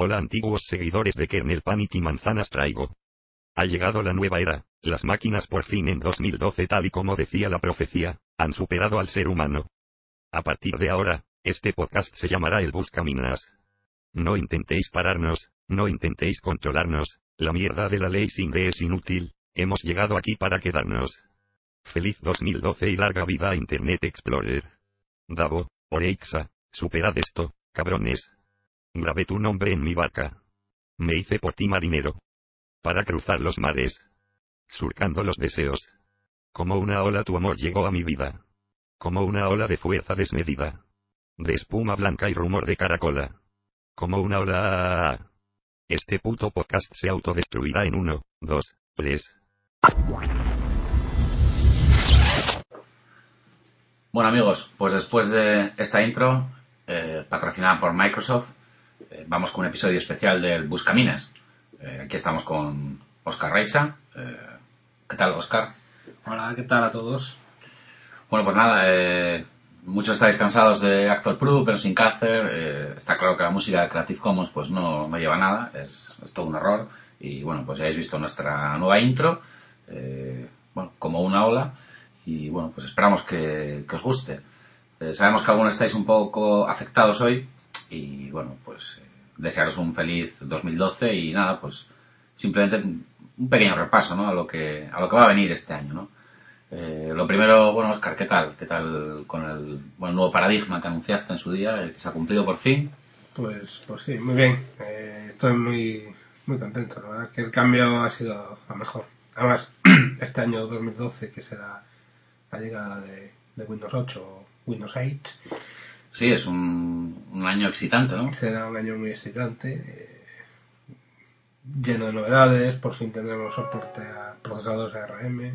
Hola antiguos seguidores de Kernel Panic y Manzanas Traigo. Ha llegado la nueva era, las máquinas por fin en 2012 tal y como decía la profecía, han superado al ser humano. A partir de ahora, este podcast se llamará El Buscaminas. No intentéis pararnos, no intentéis controlarnos, la mierda de la ley sin D es inútil, hemos llegado aquí para quedarnos. Feliz 2012 y larga vida a Internet Explorer. Davo, Oreixa, superad esto, cabrones. Grabé tu nombre en mi barca. Me hice por ti marinero. Para cruzar los mares. Surcando los deseos. Como una ola tu amor llegó a mi vida. Como una ola de fuerza desmedida. De espuma blanca y rumor de caracola. Como una ola... Este puto podcast se autodestruirá en uno, dos, tres. Bueno amigos, pues después de esta intro, eh, patrocinada por Microsoft, eh, vamos con un episodio especial del Buscaminas. Eh, aquí estamos con Oscar Reisa. Eh, ¿Qué tal, Oscar? Hola, ¿qué tal a todos? Bueno, pues nada, eh, muchos estáis cansados de Actor Pro, pero sin cáncer. Está claro que la música de Creative Commons pues no, no lleva nada, es, es todo un error. Y bueno, pues ya habéis visto nuestra nueva intro, eh, bueno, como una ola. Y bueno, pues esperamos que, que os guste. Sabemos que algunos estáis un poco afectados hoy y bueno, pues eh, desearos un feliz 2012 y nada, pues simplemente un pequeño repaso, ¿no? A lo que, a lo que va a venir este año, ¿no? Eh, lo primero, bueno, Oscar, ¿qué tal? ¿Qué tal con el bueno, nuevo paradigma que anunciaste en su día, el que se ha cumplido por fin? Pues, pues sí, muy bien. Eh, estoy muy, muy contento. La verdad es que el cambio ha sido a mejor. Además, este año 2012, que será la llegada de, de Windows 8 o Windows 8, Sí, es un, un año excitante, ¿no? será un año muy excitante, eh, lleno de novedades. Por fin tendremos soporte a procesadores ARM,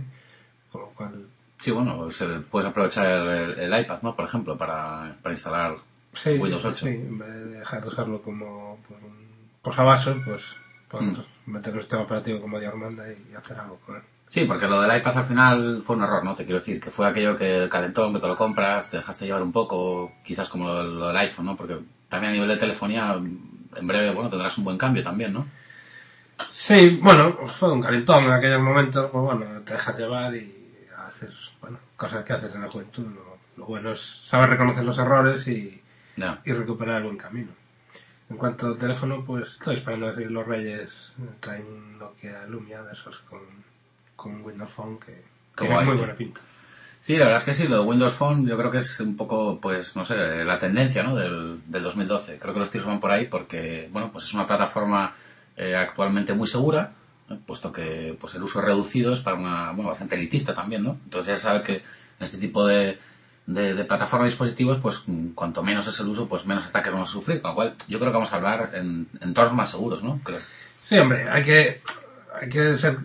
con lo cual Sí, bueno, se, puedes aprovechar el, el iPad, ¿no? Por ejemplo, para, para instalar Sí, Windows 8. sí, en vez de dejar de usarlo como pues, un posavasos, pues podemos meter un sistema operativo como Dios manda y hacer algo con él. Sí, porque lo del iPad al final fue un error, ¿no? Te quiero decir, que fue aquello que el calentón, que te lo compras, te dejaste llevar un poco, quizás como lo, del- lo del iPhone, ¿no? Porque también a nivel de telefonía, en breve, bueno, tendrás un buen cambio también, ¿no? Sí, bueno, fue un calentón en aquellos momentos, pues bueno, te dejas llevar y haces, bueno, cosas que haces en la juventud. Lo, lo bueno es saber reconocer los errores y, recuperar el buen camino. En cuanto al teléfono, pues estoy esperando a ver si los Reyes traen un Nokia Lumia de esos con, con Windows Phone que, tiene muy buena pinta. Sí, la verdad es que sí, lo de Windows Phone yo creo que es un poco, pues, no sé, la tendencia, ¿no? Del, del 2012. Creo que los tiros van por ahí porque, bueno, pues es una plataforma eh, actualmente muy segura, ¿no? puesto que pues el uso reducido es para una, bueno, bastante elitista también, ¿no? Entonces ya se sabe que en este tipo de, de, de plataforma y dispositivos, pues cuanto menos es el uso, pues menos ataques vamos a sufrir. Con lo cual, yo creo que vamos a hablar en entornos más seguros, ¿no? Creo. Sí, hombre, hay que, hay que ser,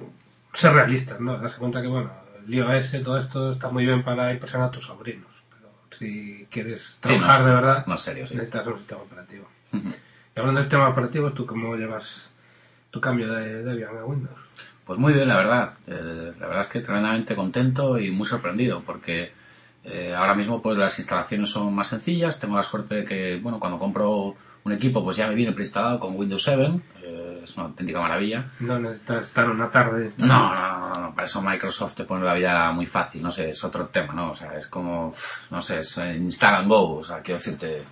ser realistas, ¿no? Darse cuenta que, bueno, el iOS, todo esto está muy bien para impresionar a tus sobrinos. Pero si quieres Sí, trabajar no, de verdad, en serio, sí. necesitas un sistema operativo. Y hablando de sistemas operativos, ¿tú cómo llevas tu cambio de Debian a Windows? Pues muy bien, la verdad. Eh, la verdad es que tremendamente contento y muy sorprendido porque eh, ahora mismo pues las instalaciones son más sencillas. Tengo la suerte de que, bueno, cuando compro un equipo pues ya me viene preinstalado con Windows 7. Eh, es una auténtica maravilla. No necesitas estar una tarde. No, no, no, no, para eso Microsoft te pone la vida muy fácil, no sé, es otro tema, ¿no? O sea, es como, no sé, es eh, install and go, o sea, quiero decirte,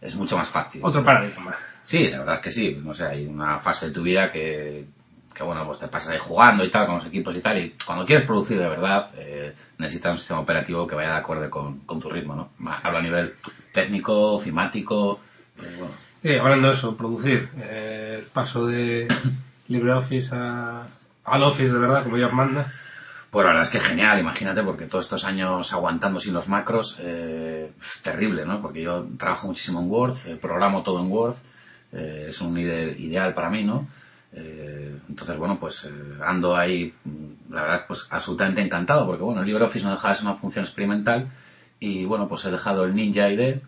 es mucho más fácil. Otro paradigma. Sí, la verdad es que sí. No sé, hay una fase de tu vida que, que bueno, pues te pasas ahí jugando y tal con los equipos y tal. Y cuando quieres producir de verdad, eh, necesitas un sistema operativo que vaya de acuerdo con, con tu ritmo, ¿no? Hablo a nivel técnico, ofimático, eh, bueno. Hablando de eso, producir. eh, el paso de LibreOffice a, al Office, de verdad, como Dios manda. Pues la verdad es que genial, imagínate, porque todos estos años aguantando sin los macros, eh, terrible, ¿no? Porque yo trabajo muchísimo en Word, eh, programo todo en Word, eh, es un ide- ideal para mí, ¿no? Entonces, bueno, pues eh, ando ahí, mm, la verdad, pues absolutamente encantado, porque bueno, LibreOffice no deja de ser una función experimental y bueno, pues he dejado el Ninja IDE,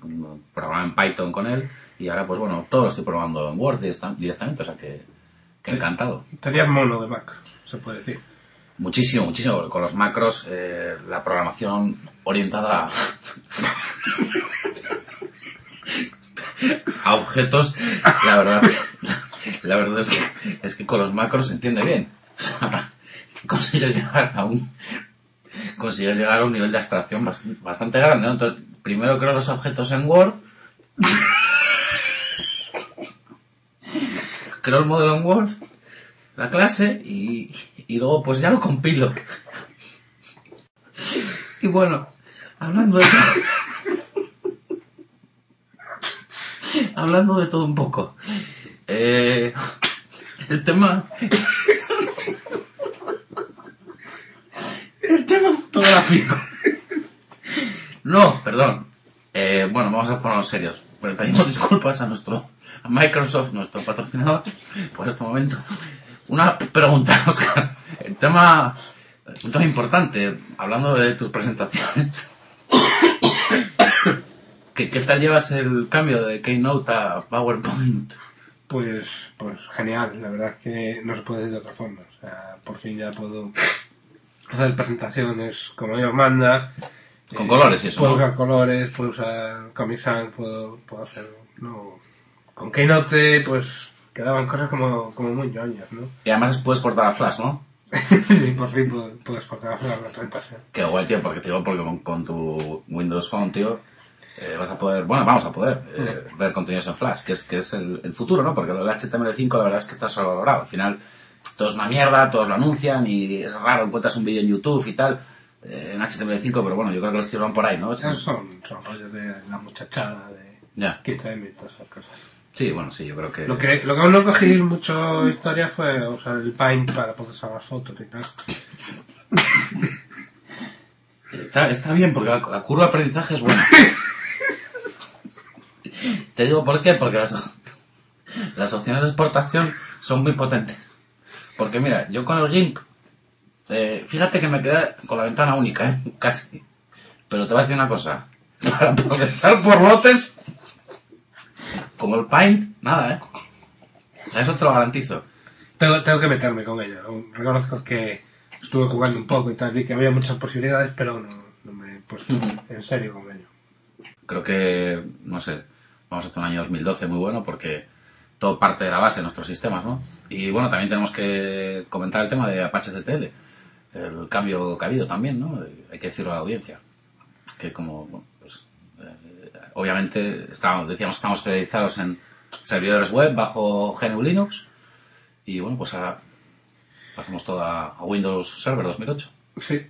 programar en Python con él, y ahora pues bueno, todo lo estoy programando en Word directa- directamente, o sea que, que encantado. Tenías mono de Mac, se puede decir. Muchísimo, muchísimo. Con los macros, eh, la programación orientada a... a objetos, la verdad, la verdad es que, es que con los macros se entiende bien. O sea, consigues llegar a un, consigues llegar a un nivel de abstracción bastante, grande. Entonces, primero creo los objetos en Word. creo el modelo en Word, la clase, y, y luego pues ya lo compilo. Y bueno, hablando de hablando de todo un poco. Eh, el tema. El fotográfico. No, perdón. Eh, bueno, vamos a ponernos serios. Pedimos disculpas a nuestro Microsoft, nuestro patrocinador, por este momento. Una pregunta, Oscar. El tema, un importante, hablando de tus presentaciones. ¿Qué, ¿Qué tal llevas el cambio de Keynote a PowerPoint? Pues, pues genial, la verdad es que no se puede decir de otra forma. O sea, por fin ya puedo hacer presentaciones como Dios manda. Con Eh, colores y eso, Puedo ¿no? usar colores, puedo usar Comic Sans, puedo, puedo hacer. No. Con Keynote, pues quedaban cosas como, como muy ñoñas, ¿no? Y además puedes cortar a Flash, ¿no? sí, por fin puedo- puedes cortar la presentación. Qué guay, tío, porque digo, porque con, con tu Windows Phone, tío, eh, vas a poder, bueno, vamos a poder eh, ver contenidos en Flash, que es, que es el, el futuro, ¿no? Porque del HTML5 la verdad es que está sobrevalorado. Al final, todo es una mierda, todos lo anuncian y es raro, encuentras un vídeo en YouTube y tal, eh, en HTML5, pero bueno, yo creo que los tíos van por ahí, ¿no? Son, son rollos de la muchachada de Ya. 15M y todas esas cosas. Sí, bueno, sí, yo creo que... Lo que, lo que no cogí mucho historia fue usar el Paint para procesar las fotos y tal. Está, está bien, porque la, la curva de aprendizaje es buena. Te digo por qué, porque las, las opciones de exportación son muy potentes. Porque mira, yo con el GIMP, eh, fíjate que me quedé con la ventana única, ¿eh? casi. Pero te voy a decir una cosa. Para procesar por lotes, como el Paint, nada, ¿eh? Eso te lo garantizo. Tengo, tengo que meterme con ello. Reconozco que estuve jugando un poco y tal, vi que había muchas posibilidades, pero no, no me he puesto en serio con ello. Creo que, no sé, vamos a hacer un año 2012 muy bueno porque todo parte de la base de nuestros sistemas, ¿no? Y bueno, también tenemos que comentar el tema de Apache CTL, el cambio que ha habido también, ¿no? Hay que decirlo a la audiencia, que como, bueno, pues, eh, obviamente, estábamos, decíamos, estamos especializados en servidores web bajo GNU Linux y bueno, pues ahora pasamos todo a, Windows Server 2008. Sí.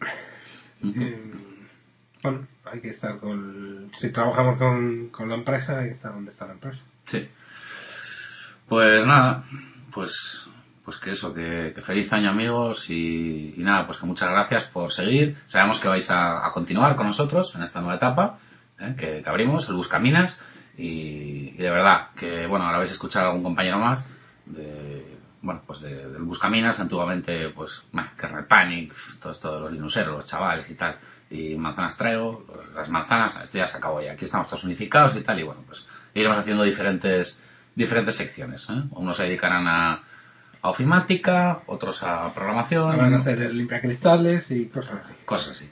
Eh, bueno, hay que estar con... Si trabajamos con, con la empresa, hay que estar donde está la empresa. Sí. Pues nada, pues, pues que eso, que, feliz año amigos y, nada, pues que muchas gracias por seguir. Sabemos que vais a, continuar con nosotros en esta nueva etapa ¿eh? que, abrimos, el Buscaminas. Y, y de verdad, que bueno, ahora vais a escuchar a algún compañero más de, bueno, pues de, del Buscaminas, antiguamente, pues, bah, Kernel Panic, todo esto de los linuseros, los chavales y tal, y manzanas traigo, las manzanas, esto ya se acabó ya, aquí estamos todos unificados y tal, y bueno, pues iremos haciendo diferentes, diferentes secciones, ¿eh? Unos se dedicarán a, a ofimática, otros a programación, Van a hacer el limpiacristales y cosas así. cosas así.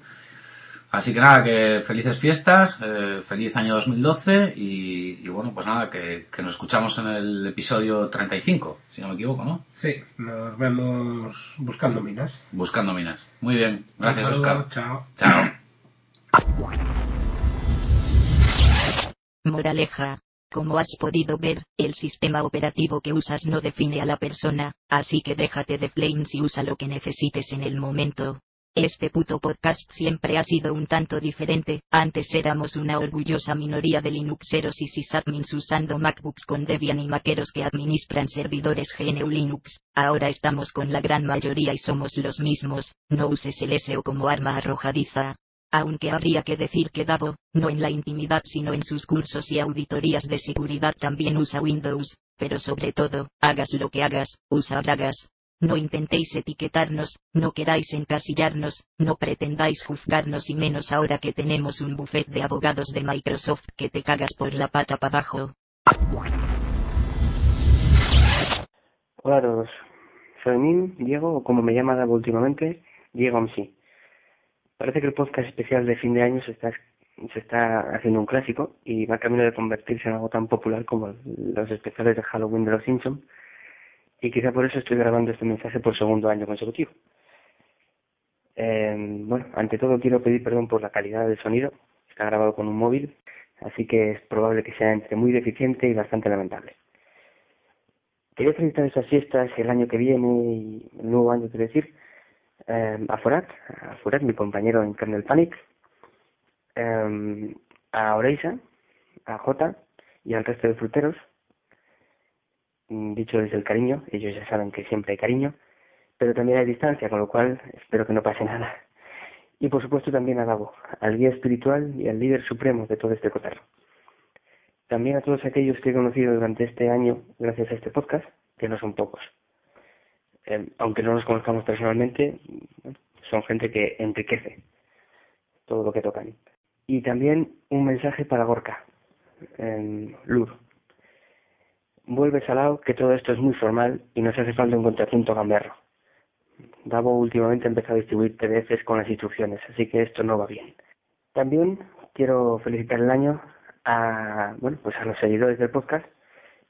Así que nada, que felices fiestas, eh, feliz año 2012 y, y bueno, pues nada, que, que nos escuchamos en el episodio 35, si no me equivoco, ¿no? Sí, nos vemos buscando minas. Buscando minas. Muy bien, gracias saludo, Oscar. Chao. Chao. Moraleja. Como has podido ver, el sistema operativo que usas no define a la persona, así que déjate de flames y usa lo que necesites en el momento. Este puto podcast siempre ha sido un tanto diferente, antes éramos una orgullosa minoría de Linuxeros y sysadmins usando MacBooks con Debian y maqueros que administran servidores GNU Linux, ahora estamos con la gran mayoría y somos los mismos, no uses el SEO como arma arrojadiza. Aunque habría que decir que Davo, no en la intimidad sino en sus cursos y auditorías de seguridad también usa Windows, pero sobre todo, hagas lo que hagas, usa bragas. No intentéis etiquetarnos, no queráis encasillarnos, no pretendáis juzgarnos y menos ahora que tenemos un buffet de abogados de Microsoft que te cagas por la pata para abajo. Hola a todos. Fermín, Diego, o como me llama últimamente, Diego MC. Parece que el podcast especial de fin de año se está se está haciendo un clásico y va camino de convertirse en algo tan popular como los especiales de Halloween de los Simpsons y quizá por eso estoy grabando este mensaje por segundo año consecutivo. Eh, bueno, ante todo quiero pedir perdón por la calidad del sonido. Está grabado con un móvil, así que es probable que sea entre muy deficiente y bastante lamentable. Quería felicitar estas fiestas el año que viene y el nuevo año, quiero decir, eh, a Forat, a Forat, mi compañero en Kernel Panic, eh, a Oreisa, a Jota y al resto de fruteros, dicho desde el cariño, ellos ya saben que siempre hay cariño, pero también hay distancia, con lo cual espero que no pase nada. Y por supuesto también a Davo, al guía espiritual y al líder supremo de todo este cotarro. También a todos aquellos que he conocido durante este año gracias a este podcast, que no son pocos. Eh, aunque no los conozcamos personalmente, son gente que enriquece todo lo que tocan. Y también un mensaje para Gorka, en Lur. Vuelve salado que todo esto es muy formal y nos hace falta un contrapunto gamberro. Davo últimamente ha empezado a distribuir PDFs con las instrucciones, así que esto no va bien. También quiero felicitar el año a, bueno, pues a los seguidores del podcast,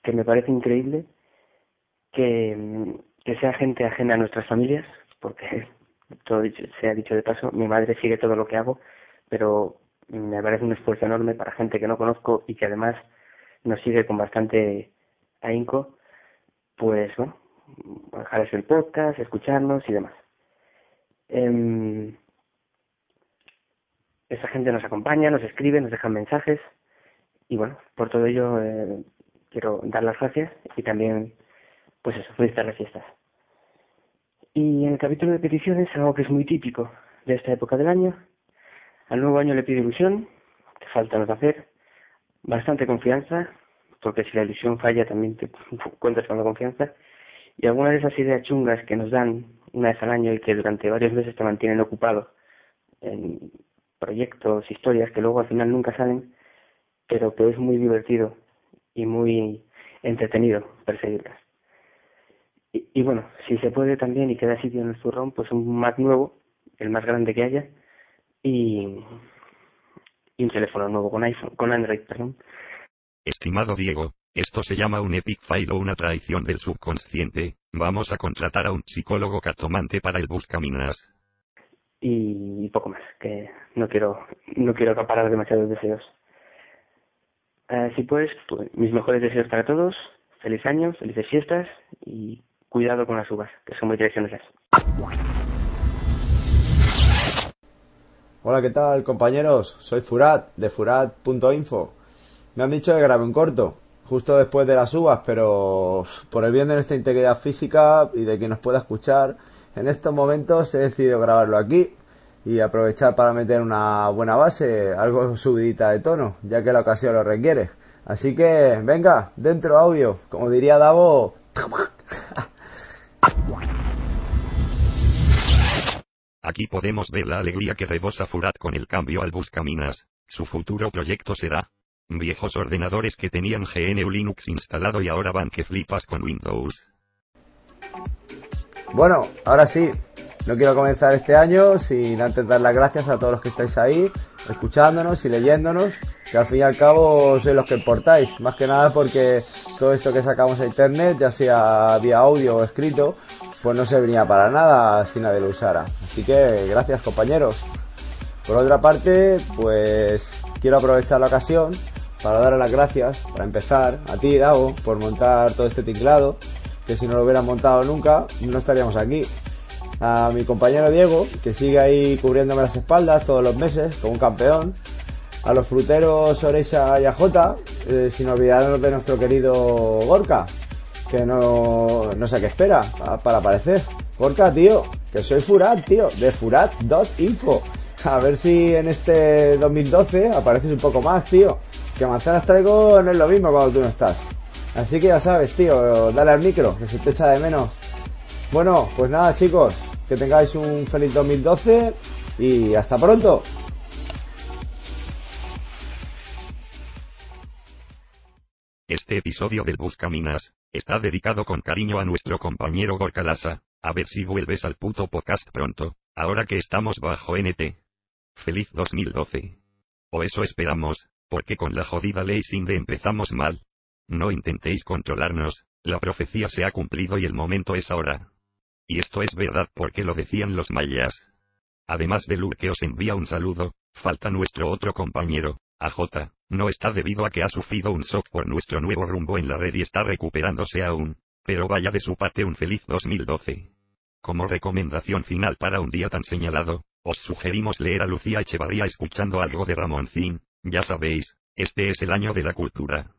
que me parece increíble que, que sea gente ajena a nuestras familias, porque todo se ha dicho de paso, mi madre sigue todo lo que hago, pero me parece un esfuerzo enorme para gente que no conozco y que además nos sigue con bastante ahínco, pues bueno, bajarles el podcast, escucharnos y demás. Eh, esa gente nos acompaña, nos escribe, nos deja mensajes y bueno, por todo ello eh, quiero dar las gracias y también, pues eso, felicitar las fiestas. Y en el capítulo de peticiones, algo que es muy típico de esta época del año, al nuevo año le pido ilusión, que falta nos hacer, bastante confianza, porque si la ilusión falla también te cuentas con la confianza, y algunas de esas ideas chungas que nos dan una vez al año y que durante varios meses te mantienen ocupado en proyectos, historias que luego al final nunca salen, pero que es muy divertido y muy entretenido perseguirlas. Y, y bueno, si se puede también y queda sitio en el zurrón, pues un Mac nuevo, el más grande que haya, y, y un teléfono nuevo con iPhone, con Android, perdón. Estimado Diego, esto se llama un epic fail o una traición del subconsciente. Vamos a contratar a un psicólogo cartomante para el buscaminas. Y poco más, que no quiero, no quiero acaparar demasiados deseos. Así pues, pues, mis mejores deseos para todos, feliz año, felices fiestas y cuidado con las uvas, que son muy traicioneras. Hola, ¿qué tal compañeros? Soy Furat, de furat.info. Me han dicho que grabe un corto, justo después de las uvas, pero por el bien de nuestra integridad física y de que nos pueda escuchar, en estos momentos he decidido grabarlo aquí y aprovechar para meter una buena base, algo subidita de tono, ya que la ocasión lo requiere. Así que, venga, dentro audio, como diría Davo. Aquí podemos ver la alegría que rebosa Furat con el cambio al Buscaminas. Su futuro proyecto será viejos ordenadores que tenían GNU Linux instalado y ahora van que flipas con Windows. Bueno, ahora sí, no quiero comenzar este año sin antes dar las gracias a todos los que estáis ahí, escuchándonos y leyéndonos, que al fin y al cabo sois los que importáis, más que nada porque todo esto que sacamos a internet, ya sea vía audio o escrito, pues no serviría para nada si nadie lo usara. Así que gracias compañeros. Por otra parte, pues quiero aprovechar la ocasión para dar las gracias, para empezar, a ti, Dago, por montar todo este teclado, que si no lo hubieran montado nunca, no estaríamos aquí. A mi compañero Diego, que sigue ahí cubriéndome las espaldas todos los meses, como un campeón. A los fruteros Oreisa y AJ, eh, sin olvidarnos de nuestro querido Gorka, que no, no sé qué espera para aparecer. Gorka, tío, que soy Furat, tío, de furat.info. A ver si en este 2012 apareces un poco más, tío. Que manzanas traigo no es lo mismo cuando tú no estás. Así que ya sabes, tío, dale al micro, que se te echa de menos. Bueno, pues nada, chicos, que tengáis un feliz 2012 y hasta pronto. Episodio del Buscaminas está dedicado con cariño a nuestro compañero Gorkalasa. A ver si vuelves al puto podcast pronto, ahora que estamos bajo NT. Feliz 2012. O eso esperamos, porque con la jodida ley Sinde empezamos mal. No intentéis controlarnos, la profecía se ha cumplido y el momento es ahora. Y esto es verdad porque lo decían los mayas. Además de Luke que os envía un saludo, falta nuestro otro compañero, AJ, no está debido a que ha sufrido un shock por nuestro nuevo rumbo en la red y está recuperándose aún, pero vaya de su parte un feliz 2012. Como recomendación final para un día tan señalado, os sugerimos leer a Lucía Echevarría escuchando algo de Ramoncín, ya sabéis, este es el año de la cultura.